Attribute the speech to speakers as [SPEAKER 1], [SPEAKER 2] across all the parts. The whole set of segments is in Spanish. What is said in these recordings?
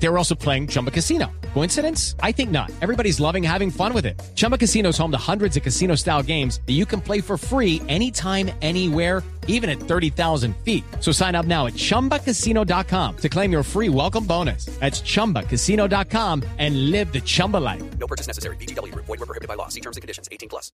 [SPEAKER 1] They were also playing Chumba Casino. Coincidence? I think not. Everybody's loving having fun with it. Chumba Casino is home to hundreds of casino style games that you can play for free anytime, anywhere, even at 30,000 feet. So sign up now at chumbacasino.com to claim your free welcome bonus. That's chumbacasino.com and live the Chumba life.
[SPEAKER 2] No purchase necessary. BGW. Void were prohibited by law. See terms and conditions. 18 plus.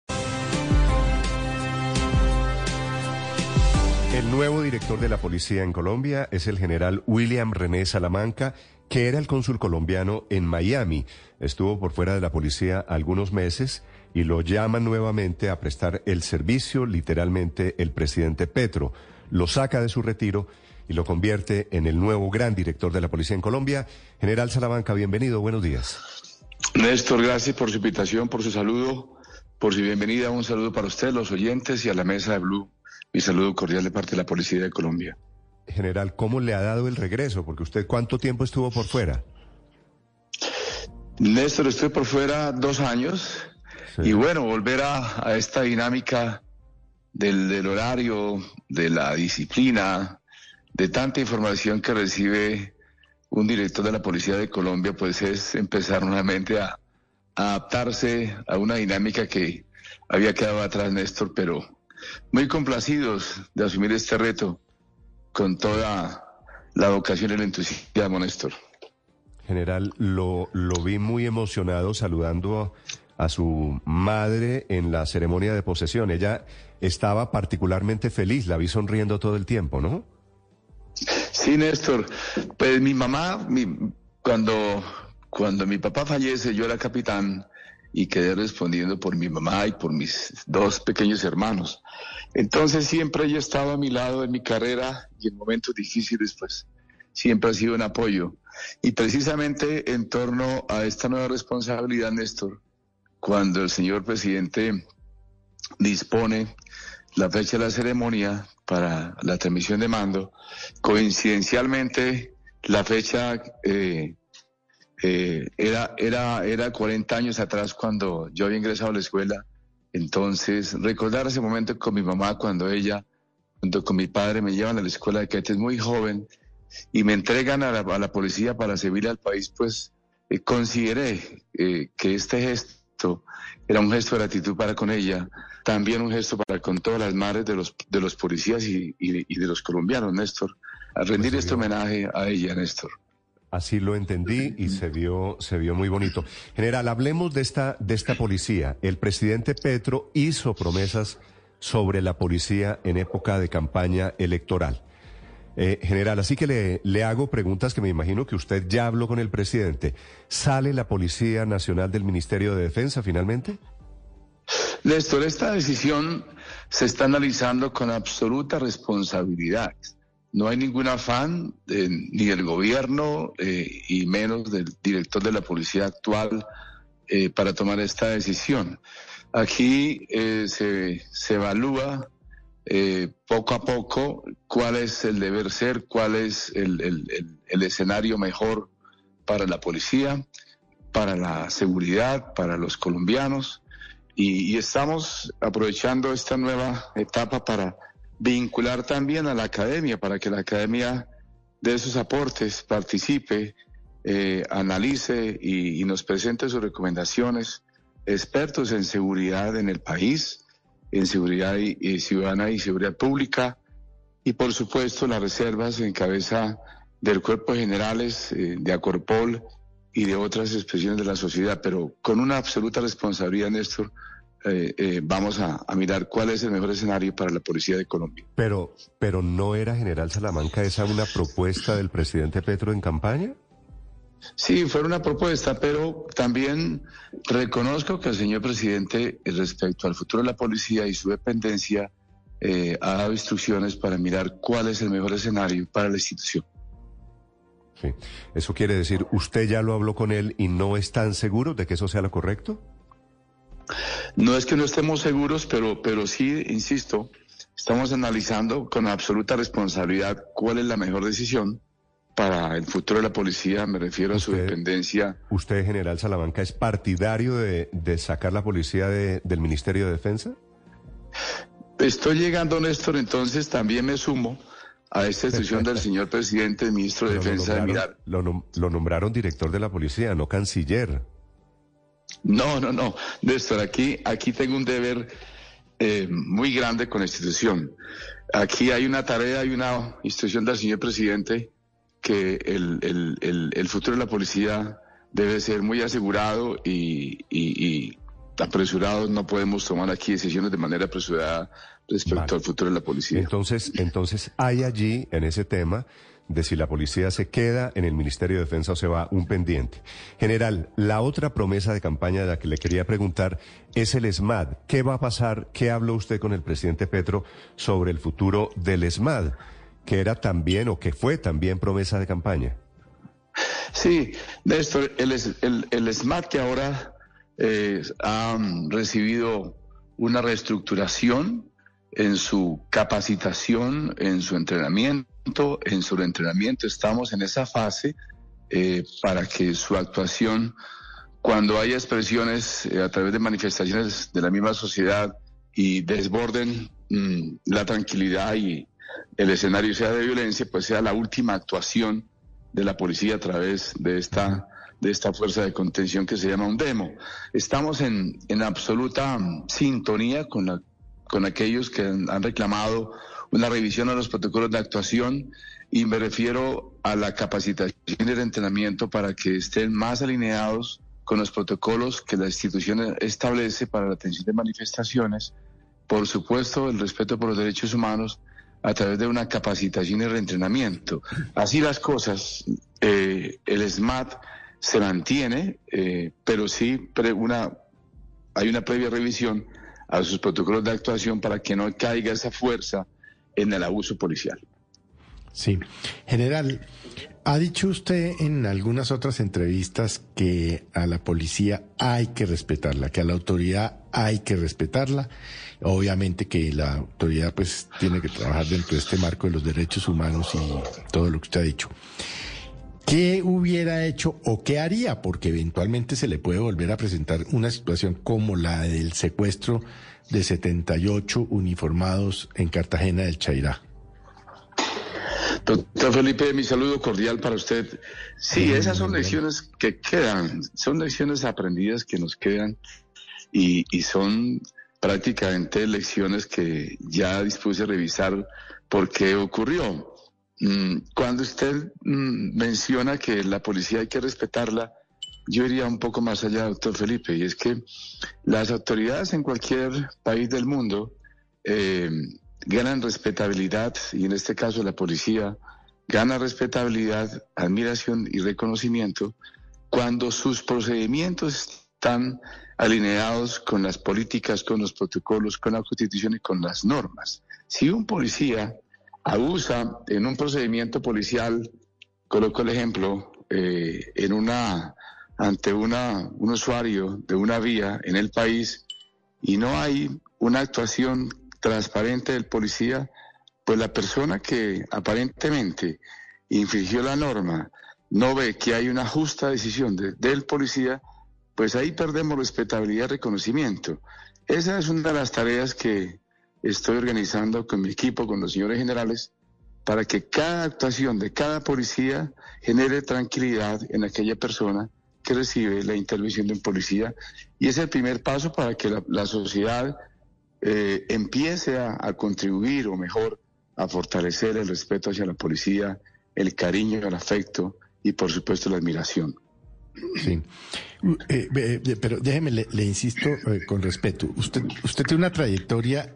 [SPEAKER 3] El nuevo director de la policía en Colombia es el general William René Salamanca, que era el cónsul colombiano en Miami. Estuvo por fuera de la policía algunos meses y lo llaman nuevamente a prestar el servicio, literalmente el presidente Petro. Lo saca de su retiro y lo convierte en el nuevo gran director de la policía en Colombia. General Salamanca, bienvenido, buenos días.
[SPEAKER 4] Néstor, gracias por su invitación, por su saludo, por su bienvenida. Un saludo para usted, los oyentes y a la mesa de Blue. Mi saludo cordial de parte de la Policía de Colombia.
[SPEAKER 3] General, ¿cómo le ha dado el regreso? Porque usted, ¿cuánto tiempo estuvo por fuera?
[SPEAKER 4] Néstor, estoy por fuera dos años
[SPEAKER 3] Sí.
[SPEAKER 4] y bueno, volver a, a esta dinámica del, del horario, de la disciplina, de tanta información que recibe un director de la Policía de Colombia, pues es empezar nuevamente a, a adaptarse a una dinámica que había quedado atrás, Néstor, pero muy complacidos de asumir este reto con toda la vocación y el entusiasmo, Néstor.
[SPEAKER 3] General, lo, lo vi muy emocionado saludando a, su madre en la ceremonia de posesión. Ella estaba particularmente feliz, la vi sonriendo todo el tiempo, ¿no?
[SPEAKER 4] Sí, Néstor. Pues mi mamá, mi- cuando, cuando mi papá fallece, yo era capitán y quedé respondiendo por mi mamá y por mis dos pequeños hermanos. Entonces siempre ella estaba a mi lado en mi carrera y en momentos difíciles, pues siempre ha sido un apoyo. Y precisamente en torno a esta nueva responsabilidad, Néstor, cuando el señor presidente dispone la fecha de la ceremonia para la transmisión de mando, coincidencialmente la fecha eh, eh, era, era, era 40 años atrás cuando yo había ingresado a la escuela. Entonces, recordar ese momento con mi mamá cuando ella, junto con mi padre, me llevan a la escuela de cadetes muy joven y me entregan a la, a la policía para servir al país, pues eh, consideré eh, que este gesto era un gesto de gratitud para con ella, también un gesto para con todas las madres de los, de los policías y, y- y de los colombianos, Néstor, a rendir
[SPEAKER 3] Pues,
[SPEAKER 4] este homenaje a ella, Néstor.
[SPEAKER 3] Así lo entendí y se vio, se vio muy bonito. General, hablemos de esta, de esta policía. El presidente Petro hizo promesas sobre la policía en época de campaña electoral. Eh, general, así que le, le hago preguntas que me imagino que usted ya habló con el presidente. ¿Sale la Policía Nacional del Ministerio de Defensa finalmente?
[SPEAKER 4] Néstor, esta decisión se está analizando con absoluta responsabilidad. No hay ningún afán eh, ni del gobierno eh, y menos del director de la policía actual eh, para tomar esta decisión. Aquí se, se evalúa poco a poco cuál es el deber ser, cuál es el, el- escenario mejor para la policía, para la seguridad, para los colombianos. Y estamos aprovechando esta nueva etapa para vincular también a la academia, para que la academia de sus aportes participe, eh, analice y, y nos presente sus recomendaciones, expertos en seguridad en el país, en seguridad y, y ciudadana y seguridad pública, y por supuesto las reservas en cabeza del cuerpo de generales, eh, de Acorpol y de otras expresiones de la sociedad, pero con una absoluta responsabilidad, Néstor, eh, eh, vamos a, a mirar cuál es el mejor escenario para la Policía de Colombia.
[SPEAKER 3] Pero, pero no era General Salamanca esa una propuesta del presidente Petro en campaña?
[SPEAKER 4] Sí, fue una propuesta, pero también reconozco que el señor presidente, eh, respecto al futuro de la policía y su dependencia, eh, ha dado instrucciones para mirar cuál es el mejor escenario para la institución.
[SPEAKER 3] Sí. Eso quiere decir, ¿usted ya lo habló con él y no están seguros de que eso sea lo correcto?
[SPEAKER 4] No es que no estemos seguros, pero, pero sí, insisto, estamos analizando con absoluta responsabilidad cuál es la mejor decisión para el futuro de la policía, me refiero a su dependencia.
[SPEAKER 3] ¿Usted, general Salamanca, es partidario de, de sacar la policía de- del Ministerio de Defensa?
[SPEAKER 4] Estoy llegando, Néstor, entonces también me sumo a esta instrucción del señor presidente, el ministro de
[SPEAKER 3] Pero lo
[SPEAKER 4] Defensa, de mirar.
[SPEAKER 3] Lo nombraron director de la policía, no canciller.
[SPEAKER 4] No, no, no, Néstor, aquí, aquí tengo un deber eh, muy grande con la institución. Aquí hay una tarea, hay una instrucción del señor presidente que el, el- el- el futuro de la policía debe ser muy asegurado y, y- y apresurado. No podemos tomar aquí decisiones de manera apresurada respecto
[SPEAKER 3] Vale.
[SPEAKER 4] al futuro de la policía.
[SPEAKER 3] Entonces, entonces hay allí, en ese tema, de si la policía se queda en el Ministerio de Defensa o se va, un pendiente. General, la otra promesa de campaña de la que le quería preguntar es el ESMAD. ¿Qué va a pasar? ¿Qué habló usted con el presidente Petro sobre el futuro del ESMAD? Que era también o que fue también promesa de campaña.
[SPEAKER 4] Sí, Néstor, el, el SMAT que ahora eh, ha mm, recibido una reestructuración en su capacitación, en su entrenamiento, en su entrenamiento. Estamos en esa fase eh, para que su actuación, cuando haya expresiones eh, a través de manifestaciones de la misma sociedad y desborden mm, la tranquilidad y el escenario sea de violencia, pues sea la última actuación de la policía a través de esta de esta fuerza de contención que se llama un demo. Estamos en, en absoluta mm, sintonía con, la, con aquellos que han, han reclamado una revisión a los protocolos de actuación y me refiero a la capacitación y el entrenamiento para que estén más alineados con los protocolos que la institución establece para la atención de manifestaciones. Por supuesto, el respeto por los derechos humanos a través de una capacitación y reentrenamiento. Así las cosas, eh, el SMAT se mantiene, eh, pero sí pre- una, hay una previa revisión a sus protocolos de actuación para que no caiga esa fuerza en el abuso policial.
[SPEAKER 5] Sí. General, ha dicho usted en algunas otras entrevistas que a la policía hay que respetarla, que a la autoridad hay que respetarla. Obviamente que la autoridad pues tiene que trabajar dentro de este marco de los derechos humanos y todo lo que usted ha dicho. ¿Qué hubiera hecho o qué haría? Porque eventualmente se le puede volver a presentar una situación como la del secuestro de 78 uniformados en Cartagena del Chairá.
[SPEAKER 4] Doctor Felipe, mi saludo cordial para usted. Sí, esas son lecciones que quedan, son lecciones aprendidas que nos quedan y, y son prácticamente lecciones que ya dispuse a revisar por qué ocurrió. Mm, Cuando usted mm, menciona que la policía hay que respetarla, yo iría un poco más allá, doctor Felipe, y es que las autoridades en cualquier país del mundo eh, ganan respetabilidad, y en este caso la policía gana respetabilidad, admiración y reconocimiento cuando sus procedimientos están alineados con las políticas, con los protocolos, con la constitución y con las normas. Si un policía abusa en un procedimiento policial, coloco el ejemplo, eh, en una ante una, un usuario de una vía en el país y no hay una actuación transparente del policía, pues la persona que aparentemente infringió la norma no ve que hay una justa decisión de- del policía, pues ahí perdemos respetabilidad y reconocimiento. Esa es una de las tareas que estoy organizando con mi equipo, con los señores generales, para que cada actuación de cada policía genere tranquilidad en aquella persona recibe la intervención de un policía. Y es el primer paso para que la, sociedad eh, empiece a, contribuir o mejor a fortalecer el respeto hacia la policía, el cariño, el afecto y por supuesto la admiración.
[SPEAKER 5] Sí. Eh, eh, eh, pero déjeme, le, le insisto con respeto. Usted, usted tiene una trayectoria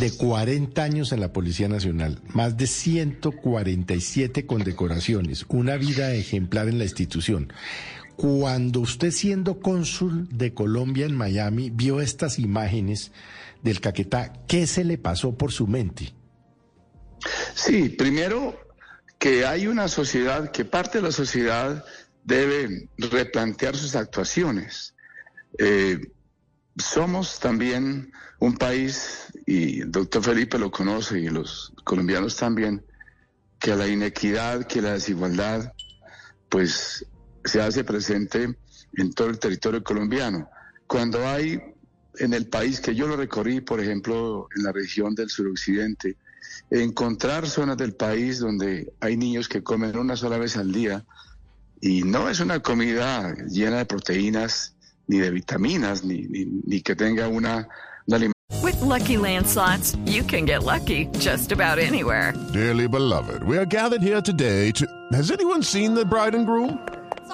[SPEAKER 5] de 40 años en la Policía Nacional, más de 147 condecoraciones, una vida ejemplar en la institución. Cuando usted siendo cónsul de Colombia en Miami vio estas imágenes del Caquetá, ¿qué se le pasó por su mente?
[SPEAKER 4] Sí, primero que hay una sociedad, que parte de la sociedad debe replantear sus actuaciones. Eh, somos también un país, y el doctor Felipe lo conoce y los colombianos también, que la inequidad, que la desigualdad, pues se hace presente en todo el territorio colombiano. Cuando hay en el país que yo lo recorrí, por ejemplo, en la región del suroccidente, encontrar zonas del país donde hay niños que comen una sola vez al día y no es una comida llena de proteínas ni de vitaminas ni, ni, ni que tenga una, una
[SPEAKER 6] With lucky landslots, you can get lucky just about anywhere.
[SPEAKER 7] Dearly beloved, we are gathered here today to. Has anyone seen the bride and groom?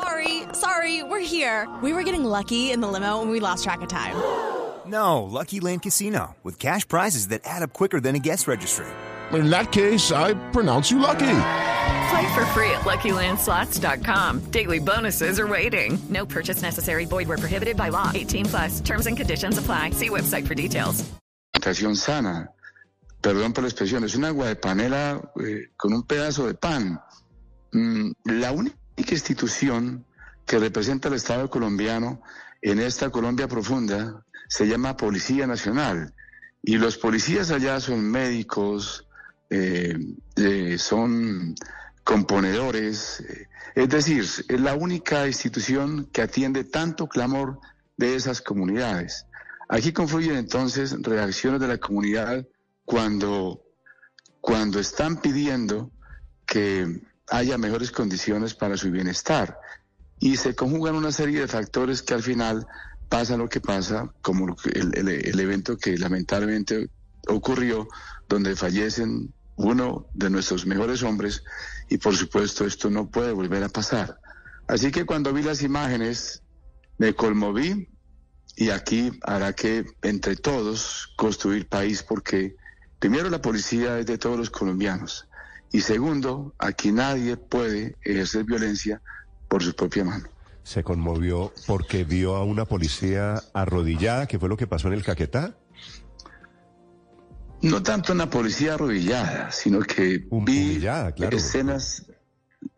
[SPEAKER 8] Sorry, sorry, we're here. We were getting lucky in the limo and we lost track of time.
[SPEAKER 9] No, Lucky Land Casino, with cash prizes that add up quicker than a guest registry.
[SPEAKER 7] In that case, I pronounce you lucky.
[SPEAKER 6] Play for free at LuckyLandSlots.com. Daily bonuses are waiting. No purchase necessary. Void where prohibited by law. 18 plus. Terms and conditions apply. See website for details.
[SPEAKER 4] alimentación sana. Perdón por la expresión, es un agua de panela eh, con un pedazo de pan. Mm, la única institución que representa al Estado colombiano en esta Colombia profunda se llama Policía Nacional. Y los policías allá son médicos, eh, eh, son componedores, eh, es decir, es la única institución que atiende tanto clamor de esas comunidades. Aquí confluyen entonces reacciones de la comunidad cuando, cuando están pidiendo que haya mejores condiciones para su bienestar. Y se conjugan una serie de factores que al final pasa lo que pasa, como el- el evento que lamentablemente ocurrió, donde fallecen uno de nuestros mejores hombres y por supuesto esto no puede volver a pasar. Así que cuando vi las imágenes me conmoví y aquí hará que entre todos construir país porque primero la policía es de todos los colombianos y segundo, aquí nadie puede ejercer violencia por su propia mano.
[SPEAKER 3] Se conmovió porque vio a una policía arrodillada, que fue lo que pasó en el Caquetá.
[SPEAKER 4] No tanto una policía arrodillada, sino que vi
[SPEAKER 3] claro.
[SPEAKER 4] escenas.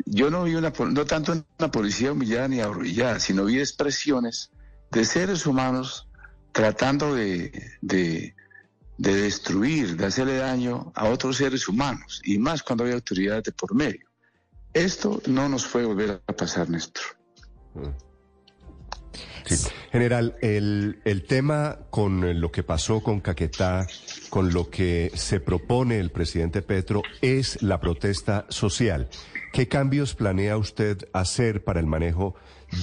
[SPEAKER 4] Yo no vi una, no tanto una policía humillada ni arrodillada, sino vi expresiones de seres humanos tratando de, de, de destruir, de hacerle daño a otros seres humanos, y más cuando hay autoridades de por medio. Esto no nos puede volver a pasar, Néstor.
[SPEAKER 3] Sí. General, el, el tema con lo que pasó con Caquetá, con lo que se propone el presidente Petro, es la protesta social. ¿Qué cambios planea usted hacer para el manejo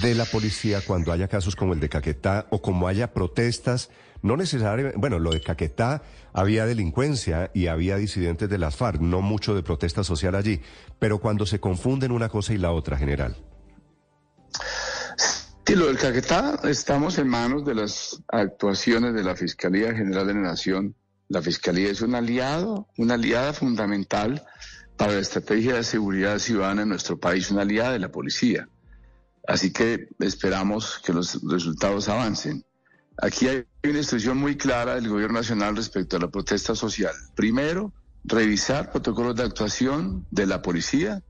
[SPEAKER 3] de la policía cuando haya casos como el de Caquetá o como haya protestas? No necesariamente, bueno, lo de Caquetá había delincuencia y había disidentes de las FARC, no mucho de protesta social allí, pero cuando se confunden una cosa y la otra, general.
[SPEAKER 4] Sí, lo del Caquetá, estamos en manos de las actuaciones de la Fiscalía General de la Nación. La Fiscalía es un aliado, una aliada fundamental para la estrategia de seguridad ciudadana en nuestro país, una aliada de la policía. Así que esperamos que los resultados avancen. Aquí hay una instrucción muy clara del Gobierno Nacional respecto a la protesta social. Primero, revisar protocolos de actuación de la policía.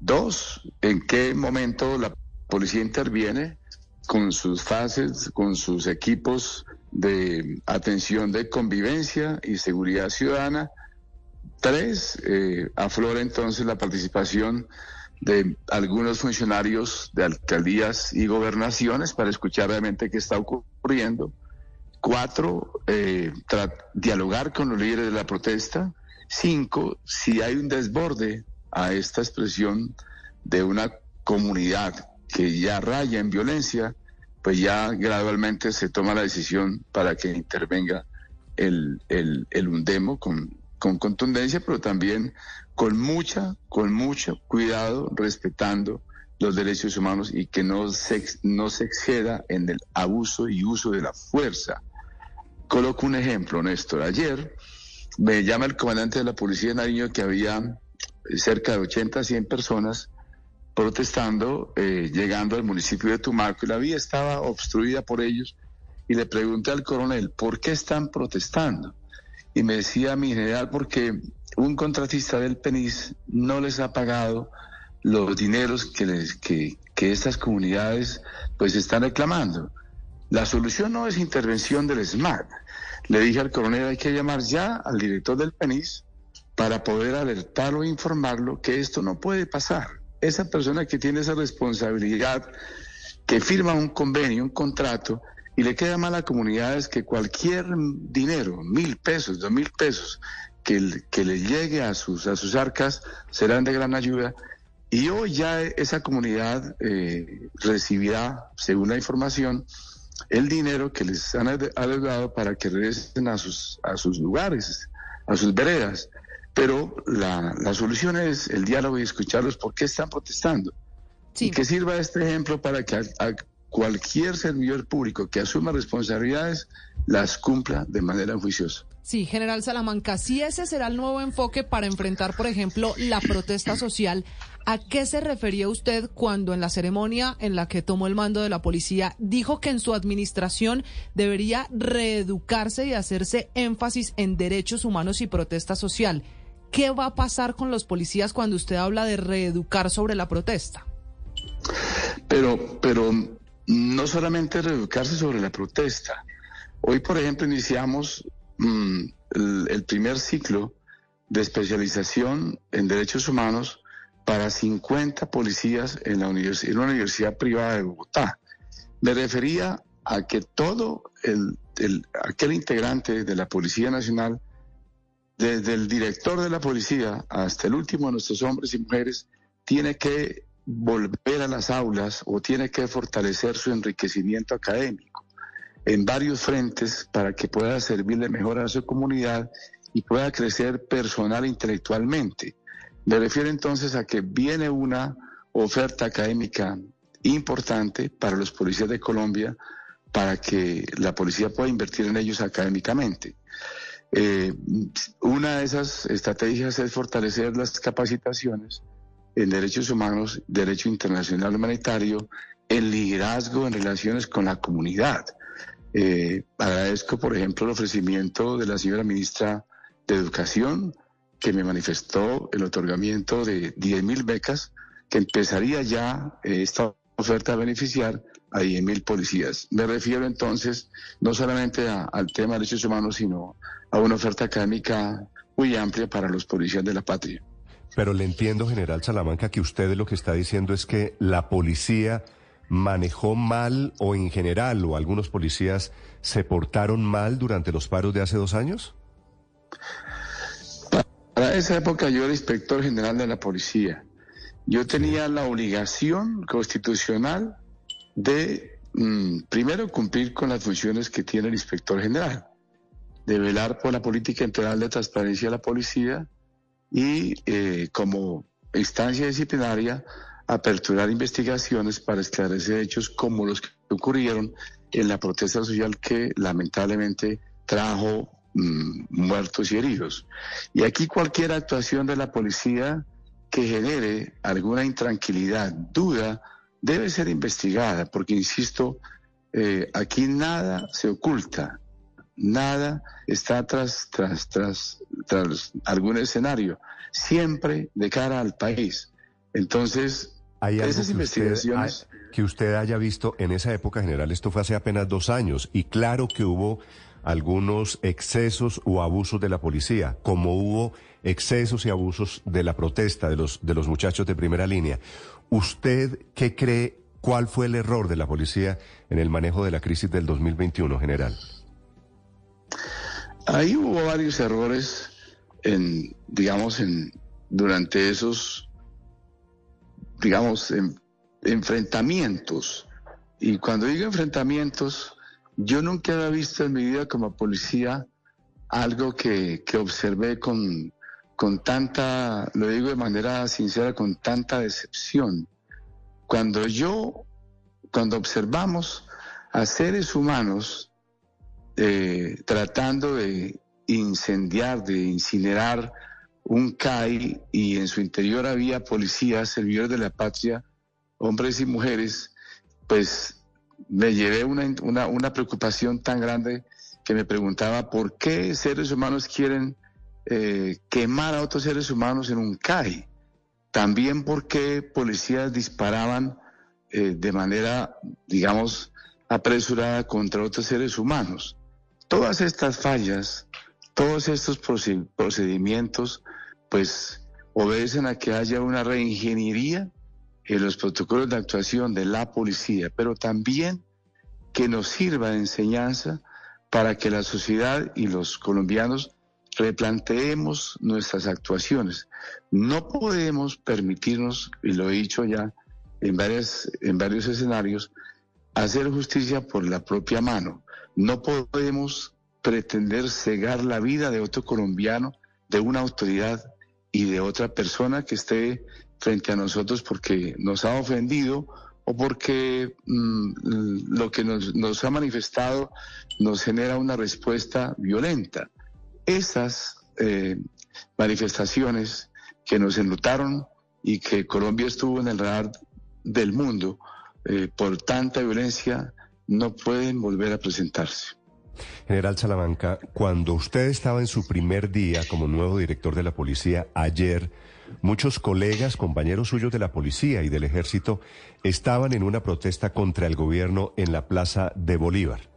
[SPEAKER 4] Dos, en qué momento la policía interviene con sus fases, con sus equipos de atención de convivencia y seguridad ciudadana. Tres, eh, aflora entonces la participación de algunos funcionarios de alcaldías y gobernaciones para escuchar realmente qué está ocurriendo. Cuatro, eh, dialogar con los líderes de la protesta. Cinco, si hay un desborde a esta expresión de una comunidad que ya raya en violencia, pues ya gradualmente se toma la decisión para que intervenga el, el, el UNDEMO con, con contundencia, pero también con mucha, con mucho cuidado, respetando los derechos humanos y que no se, no se exceda en el abuso y uso de la fuerza. Coloco un ejemplo, Néstor. Ayer me llama el comandante de la Policía de Nariño que había cerca de 80 a 100 personas protestando, eh, llegando al municipio de Tumaco y la vía estaba obstruida por ellos. Y le pregunté al coronel, ¿por qué están protestando? Y me decía mi general, porque un contratista del PENIS no les ha pagado los dineros que, les, que, estas comunidades pues están reclamando. La solución no es intervención del SMAT. Le dije al coronel, hay que llamar ya al director del PENIS para poder alertarlo e informarlo que esto no puede pasar. Esa persona que tiene esa responsabilidad, que firma un convenio, un contrato, y le queda mal a comunidades que cualquier dinero, mil pesos, dos mil pesos, que, que le llegue a sus, a sus arcas, serán de gran ayuda. Y hoy ya esa comunidad eh, recibirá, según la información, el dinero que les han adeudado para que regresen a sus, a sus lugares, a sus veredas. Pero la, la solución es el diálogo y escucharlos por qué están protestando. Y que sirva este ejemplo para que a cualquier servidor público que asuma responsabilidades las cumpla de manera juiciosa.
[SPEAKER 10] Sí, general Salamanca, si ese será el nuevo enfoque para enfrentar, por ejemplo, la protesta social, ¿a qué se refería usted cuando en la ceremonia en la que tomó el mando de la policía dijo que en su administración debería reeducarse y hacerse énfasis en derechos humanos y protesta social? ¿Qué va a pasar con los policías cuando usted habla de reeducar sobre la protesta?
[SPEAKER 4] Pero, pero no solamente reeducarse sobre la protesta. Hoy, por ejemplo, iniciamos mm, el, primer ciclo de especialización en derechos humanos para 50 policías en, la en una universidad privada de Bogotá. Me refería a que todo el, aquel integrante de la Policía Nacional, desde el director de la policía hasta el último de nuestros hombres y mujeres, tiene que volver a las aulas o tiene que fortalecer su enriquecimiento académico en varios frentes para que pueda servirle mejor a su comunidad y pueda crecer personal e intelectualmente. Me refiero entonces a que viene una oferta académica importante para los policías de Colombia para que la policía pueda invertir en ellos académicamente. Eh, una de esas estrategias es fortalecer las capacitaciones en derechos humanos, derecho internacional humanitario, en liderazgo en relaciones con la comunidad. Eh, agradezco, por ejemplo, el ofrecimiento de la señora ministra de Educación, que me manifestó el otorgamiento de 10 mil becas, que empezaría ya eh, esta oferta a beneficiar a 10 mil policías. Me refiero entonces no solamente al tema de derechos humanos, sino a una oferta académica muy amplia para los policías de la patria.
[SPEAKER 3] Pero le entiendo, general Salamanca, que usted lo que está diciendo es que la policía manejó mal o en general o algunos policías se portaron mal durante los paros de hace dos años.
[SPEAKER 4] Para esa época yo era inspector general de la policía. Yo tenía la obligación constitucional de, mm, primero, cumplir con las funciones que tiene el inspector general, de velar por la política integral de transparencia de la policía, y eh, como instancia disciplinaria aperturar investigaciones para esclarecer hechos como los que ocurrieron en la protesta social que lamentablemente trajo mm, muertos y heridos. Y aquí cualquier actuación de la policía que genere alguna intranquilidad, duda, debe ser investigada, porque, insisto, eh, aquí nada se oculta, nada está tras, tras, tras, tras algún escenario, siempre de cara al país. Entonces,
[SPEAKER 3] ¿Hay esas investigaciones... que usted haya visto en esa época general, esto fue hace apenas dos años, y claro que hubo algunos excesos o abusos de la policía, como hubo excesos y abusos de la protesta de los, de los muchachos de primera línea. ¿Usted qué cree, cuál fue el error de la policía en el manejo de la crisis del 2021, general?
[SPEAKER 4] Ahí hubo varios errores en, digamos, en, durante esos, digamos, enfrentamientos. Y cuando digo enfrentamientos, yo nunca había visto en mi vida como policía algo que, que observé con, con tanta, lo digo de manera sincera, con tanta decepción. Cuando yo, cuando observamos a seres humanos eh, tratando de incendiar, de incinerar un CAI y en su interior había policías, servidores de la patria, hombres y mujeres, pues me llevé una, una, preocupación tan grande que me preguntaba por qué seres humanos quieren eh, quemar a otros seres humanos en un CAI. También por qué policías disparaban eh, de manera, digamos, apresurada contra otros seres humanos. Todas estas fallas, todos estos procedimientos pues obedecen a que haya una reingeniería en los protocolos de actuación de la policía, pero también que nos sirva de enseñanza para que la sociedad y los colombianos replanteemos nuestras actuaciones. No podemos permitirnos, y lo he dicho ya en, varias, en varios escenarios, hacer justicia por la propia mano. No podemos pretender cegar la vida de otro colombiano, de una autoridad y de otra persona que esté frente a nosotros porque nos ha ofendido o porque mm, lo que nos, nos, ha manifestado nos genera una respuesta violenta. Esas eh, manifestaciones que nos enlutaron y que Colombia estuvo en el radar del mundo eh, por tanta violencia no pueden volver a presentarse.
[SPEAKER 3] General Salamanca, cuando usted estaba en su primer día como nuevo director de la policía ayer, muchos colegas, compañeros suyos de la policía y del ejército estaban en una protesta contra el gobierno en la Plaza de Bolívar,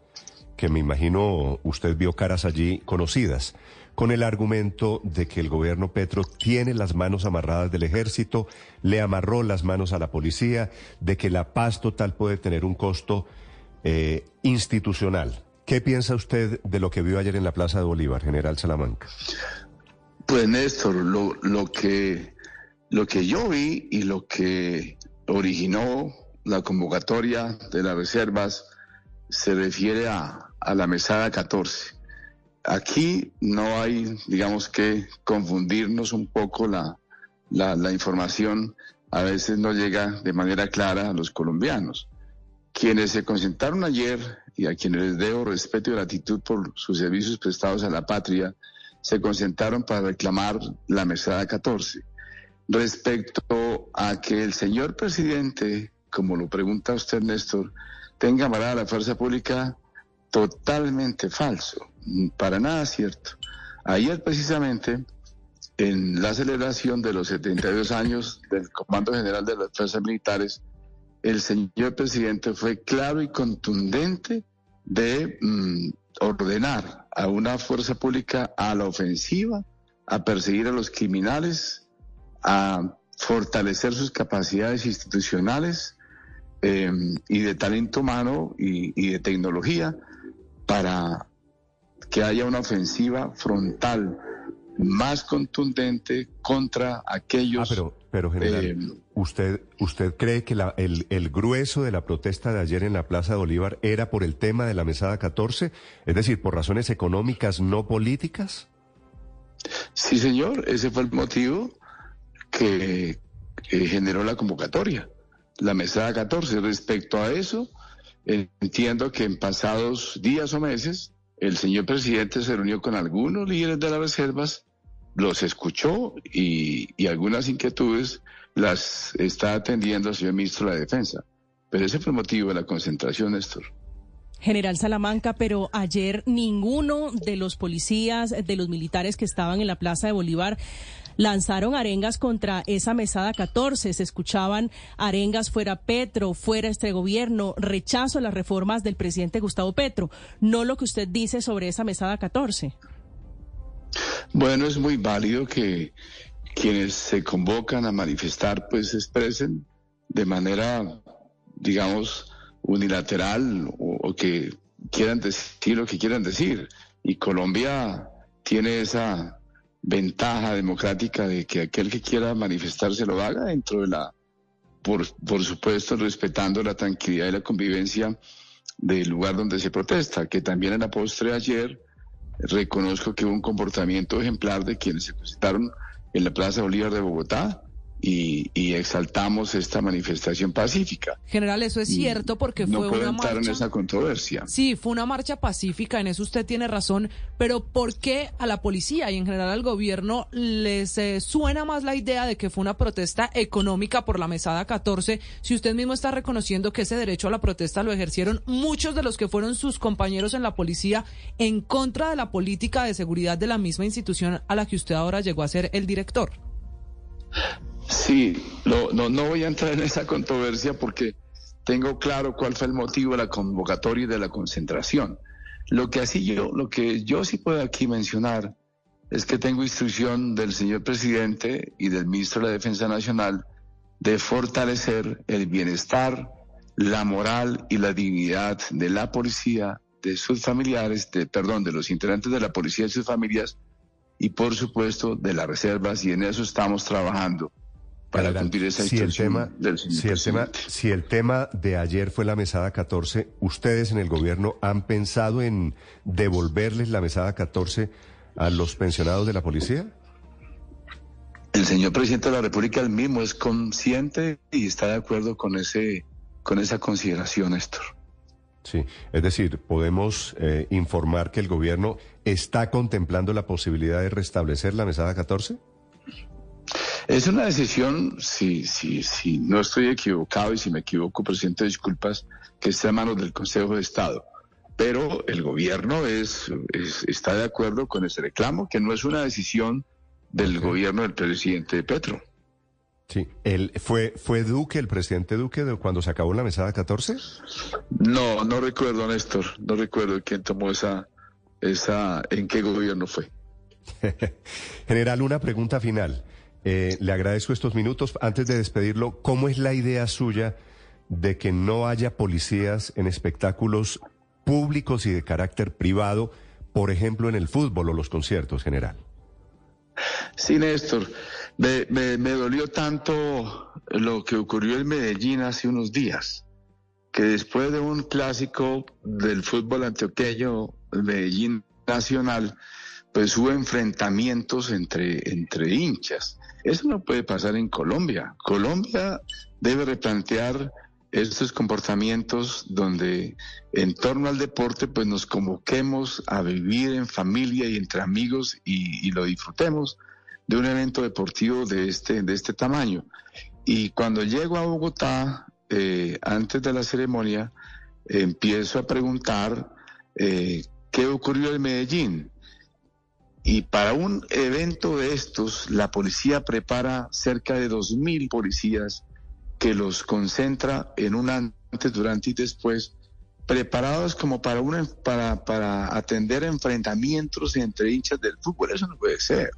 [SPEAKER 3] que me imagino usted vio caras allí conocidas, con el argumento de que el gobierno Petro tiene las manos amarradas del ejército, le amarró las manos a la policía, de que la paz total puede tener un costo eh, institucional. ¿Qué piensa usted de lo que vio ayer en la Plaza de Bolívar, general Salamanca?
[SPEAKER 4] Pues Néstor, lo, lo, que, lo que yo vi y lo que originó la convocatoria de las reservas se refiere a, a la mesada 14. Aquí no hay, digamos que, confundirnos un poco la, la, información. A veces no llega de manera clara a los colombianos. Quienes se concentraron ayer y a quienes les debo respeto y gratitud por sus servicios prestados a la patria, se concentraron para reclamar la mesada 14. Respecto a que el señor presidente, como lo pregunta usted, Néstor, tenga amarrada la fuerza pública, totalmente falso, para nada cierto. Ayer precisamente, en la celebración de los 72 años del Comando General de las Fuerzas Militares, el señor presidente fue claro y contundente de mm, ordenar a una fuerza pública a la ofensiva, a perseguir a los criminales, a fortalecer sus capacidades institucionales em, y de talento humano y, de tecnología para que haya una ofensiva frontal más contundente contra aquellos...
[SPEAKER 3] Ah, pero, pero general, eh, ¿usted, ¿usted cree que la, el, el, grueso de la protesta de ayer en la Plaza de Bolívar era por el tema de la mesada 14? Es decir, por razones económicas, no políticas?
[SPEAKER 4] Sí, señor, ese fue el motivo que, que generó la convocatoria, la mesada 14. Respecto a eso, entiendo que en pasados días o meses el señor presidente se reunió con algunos líderes de las reservas, los escuchó y, algunas inquietudes las está atendiendo el señor ministro de la Defensa. Pero ese fue el motivo de la concentración, Néstor.
[SPEAKER 11] General Salamanca, pero ayer ninguno de los policías, de los militares que estaban en la Plaza de Bolívar lanzaron arengas contra esa mesada 14. Se escuchaban arengas fuera Petro, fuera este gobierno, rechazo a las reformas del presidente Gustavo Petro, no lo que usted dice sobre esa mesada 14.
[SPEAKER 4] Bueno, es muy válido que quienes se convocan a manifestar pues expresen de manera, digamos, unilateral o, o que quieran decir lo que quieran decir. Y Colombia tiene esa ventaja democrática de que aquel que quiera manifestarse lo haga dentro de la, por, por supuesto, respetando la tranquilidad y la convivencia del lugar donde se protesta, que también en la postre ayer reconozco que hubo un comportamiento ejemplar de quienes se presentaron en la Plaza Bolívar de Bogotá, y, exaltamos esta manifestación pacífica.
[SPEAKER 10] General, eso es cierto porque fue una marcha.
[SPEAKER 4] en esa controversia.
[SPEAKER 10] Sí, fue una marcha pacífica, en eso usted tiene razón, pero ¿por qué a la policía y en general al gobierno les eh, suena más la idea de que fue una protesta económica por la mesada 14 si usted mismo está reconociendo que ese derecho a la protesta lo ejercieron muchos de los que fueron sus compañeros en la policía en contra de la política de seguridad de la misma institución a la que usted ahora llegó a ser el director?
[SPEAKER 4] Sí, no, no, voy a entrar en esa controversia porque tengo claro cuál fue el motivo de la convocatoria y de la concentración. Lo que así yo, lo que yo sí puedo aquí mencionar, es que tengo instrucción del señor presidente y del ministro de la Defensa Nacional de fortalecer el bienestar, la moral y la dignidad de la policía, de sus familiares, de, perdón, de los integrantes de la policía y sus familias, y por supuesto de las reservas, y en eso estamos trabajando para cumplir esa
[SPEAKER 3] si el tema,
[SPEAKER 4] del señor
[SPEAKER 3] si el tema, si el tema de ayer fue la mesada 14, ¿ustedes en el gobierno han pensado en devolverles la mesada 14 a los pensionados de la policía?
[SPEAKER 4] El señor presidente de la República él mismo es consciente y está de acuerdo con ese con esa consideración, Néstor.
[SPEAKER 3] Sí, es decir, podemos eh, informar que el gobierno está contemplando la posibilidad de restablecer la mesada 14.
[SPEAKER 4] Es una decisión, si, si, si no estoy equivocado y si me equivoco, presidente, disculpas, que está en manos del Consejo de Estado. Pero el gobierno es, es- está de acuerdo con ese reclamo, que no es una decisión del gobierno del presidente Petro.
[SPEAKER 3] Sí, fue fue Duque, el presidente Duque, de cuando se acabó la mesada 14.
[SPEAKER 4] No, no recuerdo, Néstor, no recuerdo quién tomó esa, esa, en qué gobierno fue.
[SPEAKER 3] General, una pregunta final. Eh, le agradezco estos minutos. Antes de despedirlo, ¿cómo es la idea suya de que no haya policías en espectáculos públicos y de carácter privado, por ejemplo, en el fútbol o los conciertos, general?
[SPEAKER 4] Sí, Néstor, me, me- dolió tanto lo que ocurrió en Medellín hace unos días, que después de un clásico del fútbol antioqueño, Medellín Nacional, pues hubo enfrentamientos entre, entre hinchas. Eso no puede pasar en Colombia. Colombia debe replantear estos comportamientos donde en torno al deporte pues nos convoquemos a vivir en familia y entre amigos y, lo disfrutemos de un evento deportivo de este, de este tamaño. Y cuando llego a Bogotá, eh, antes de la ceremonia, empiezo a preguntar eh, qué ocurrió en Medellín. Y para un evento de estos, la policía prepara cerca de 2.000 policías que los concentra en un antes, durante y después, preparados como para, una, para, para atender enfrentamientos entre hinchas del fútbol. Eso no puede ser.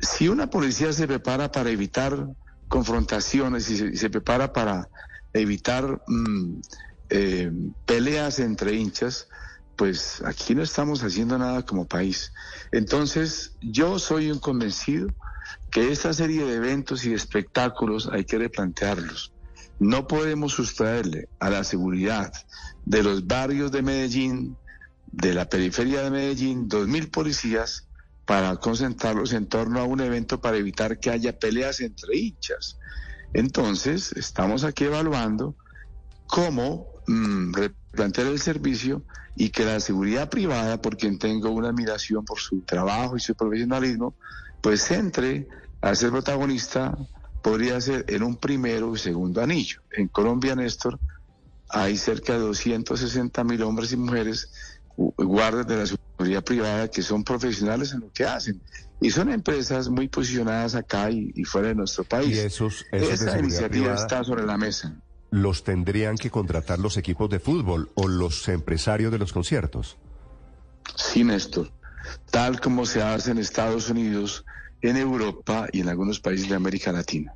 [SPEAKER 4] Si una policía se prepara para evitar confrontaciones y se, prepara para evitar mm, eh, peleas entre hinchas, pues aquí no estamos haciendo nada como país. Entonces, yo soy un convencido que esta serie de eventos y espectáculos hay que replantearlos. No podemos sustraerle a la seguridad de los barrios de Medellín, de la periferia de Medellín, dos mil policías para concentrarlos en torno a un evento para evitar que haya peleas entre hinchas. Entonces, estamos aquí evaluando cómo mm, replantear el servicio y que la seguridad privada, por quien tengo una admiración por su trabajo y su profesionalismo, pues entre a ser protagonista, podría ser en un primero y segundo anillo. En Colombia, Néstor, hay cerca de 260 mil hombres y mujeres gu- guardas de la seguridad privada que son profesionales en lo que hacen. Y son empresas muy posicionadas acá y, y fuera de nuestro país.
[SPEAKER 3] Y esos, esos
[SPEAKER 4] Esa iniciativa
[SPEAKER 3] privada
[SPEAKER 4] está sobre la mesa.
[SPEAKER 3] Los tendrían que contratar los equipos de fútbol o los empresarios de los conciertos.
[SPEAKER 4] Sí, Néstor. Tal como se hace en Estados Unidos, en Europa y en algunos países de América Latina.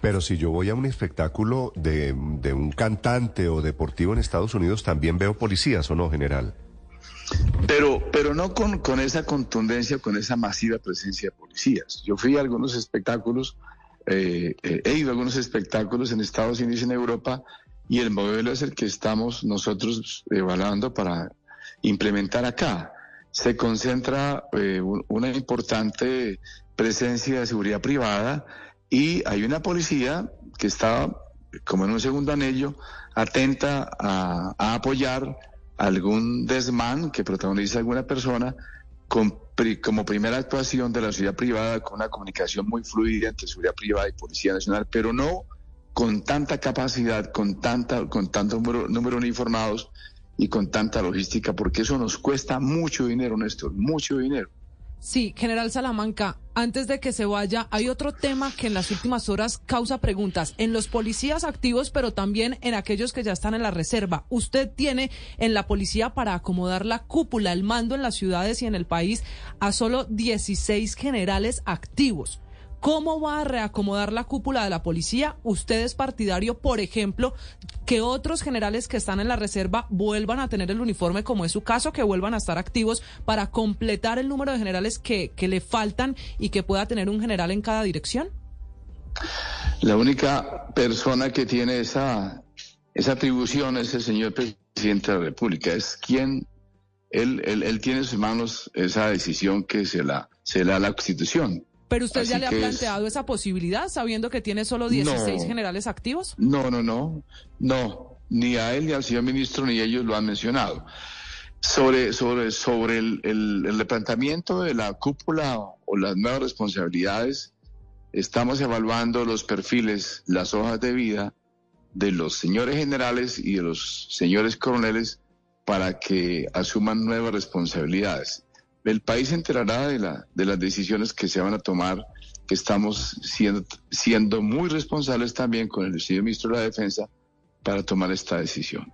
[SPEAKER 3] Pero si yo voy a un espectáculo de, de un cantante o deportivo en Estados Unidos, también veo policías, ¿o no, general?
[SPEAKER 4] Pero, pero no con, con esa contundencia, con esa masiva presencia de policías. Yo fui a algunos espectáculos, eh, eh, he ido a algunos espectáculos en Estados Unidos y en Europa, y el modelo es el que estamos nosotros evaluando para implementar acá. Se concentra eh, un- una importante presencia de seguridad privada y hay una policía que está, como en un segundo anillo, atenta a, a apoyar algún desmán que protagoniza alguna persona como primera actuación de la seguridad privada con una comunicación muy fluida entre seguridad privada y Policía Nacional, pero no con tanta capacidad, con tanta, con tanto número, de uniformados y con tanta logística, porque eso nos cuesta mucho dinero, Néstor, mucho dinero.
[SPEAKER 10] Sí, general Salamanca, antes de que se vaya, hay otro tema que en las últimas horas causa preguntas en los policías activos, pero también en aquellos que ya están en la reserva. Usted tiene en la policía para acomodar la cúpula, el mando en las ciudades y en el país a solo 16 generales activos. ¿Cómo va a reacomodar la cúpula de la policía? ¿Usted es partidario, por ejemplo, que otros generales que están en la reserva vuelvan a tener el uniforme, como es su caso, que vuelvan a estar activos para completar el número de generales que, le faltan y que pueda tener un general en cada dirección?
[SPEAKER 4] La única persona que tiene esa, esa atribución es el señor presidente de la República. Es quien, él, él, él tiene en sus manos esa decisión que se la, se la da la Constitución.
[SPEAKER 10] Pero usted ya le ha
[SPEAKER 4] es-
[SPEAKER 10] planteado esa posibilidad, sabiendo que tiene solo 16
[SPEAKER 4] No.
[SPEAKER 10] generales activos.
[SPEAKER 4] No, no, no, no, ni a él ni al señor ministro ni ellos lo han mencionado. Sobre, sobre, sobre el, el, el replanteamiento de la cúpula o las nuevas responsabilidades, estamos evaluando los perfiles, las hojas de vida de los señores generales y de los señores coroneles para que asuman nuevas responsabilidades. El país se enterará de, la, de las decisiones que se van a tomar, que estamos siendo, siendo muy responsables también con el señor ministro de la Defensa para tomar esta decisión.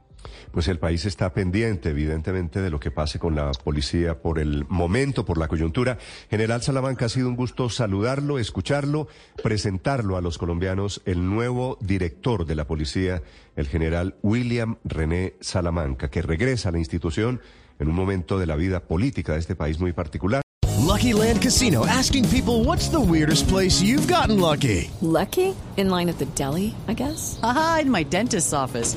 [SPEAKER 3] Pues el país está pendiente, evidentemente, de lo que pase con la policía por el momento, por la coyuntura. General Salamanca, ha sido un gusto saludarlo, escucharlo, presentarlo a los colombianos, el nuevo director de la policía, el general William René Salamanca, que regresa a la institución en un momento de la vida política de este país muy particular.
[SPEAKER 12] Lucky Land Casino asking people what's the weirdest place you've gotten lucky?
[SPEAKER 13] Lucky? In line at the deli, I guess? Aha, in my dentist's office.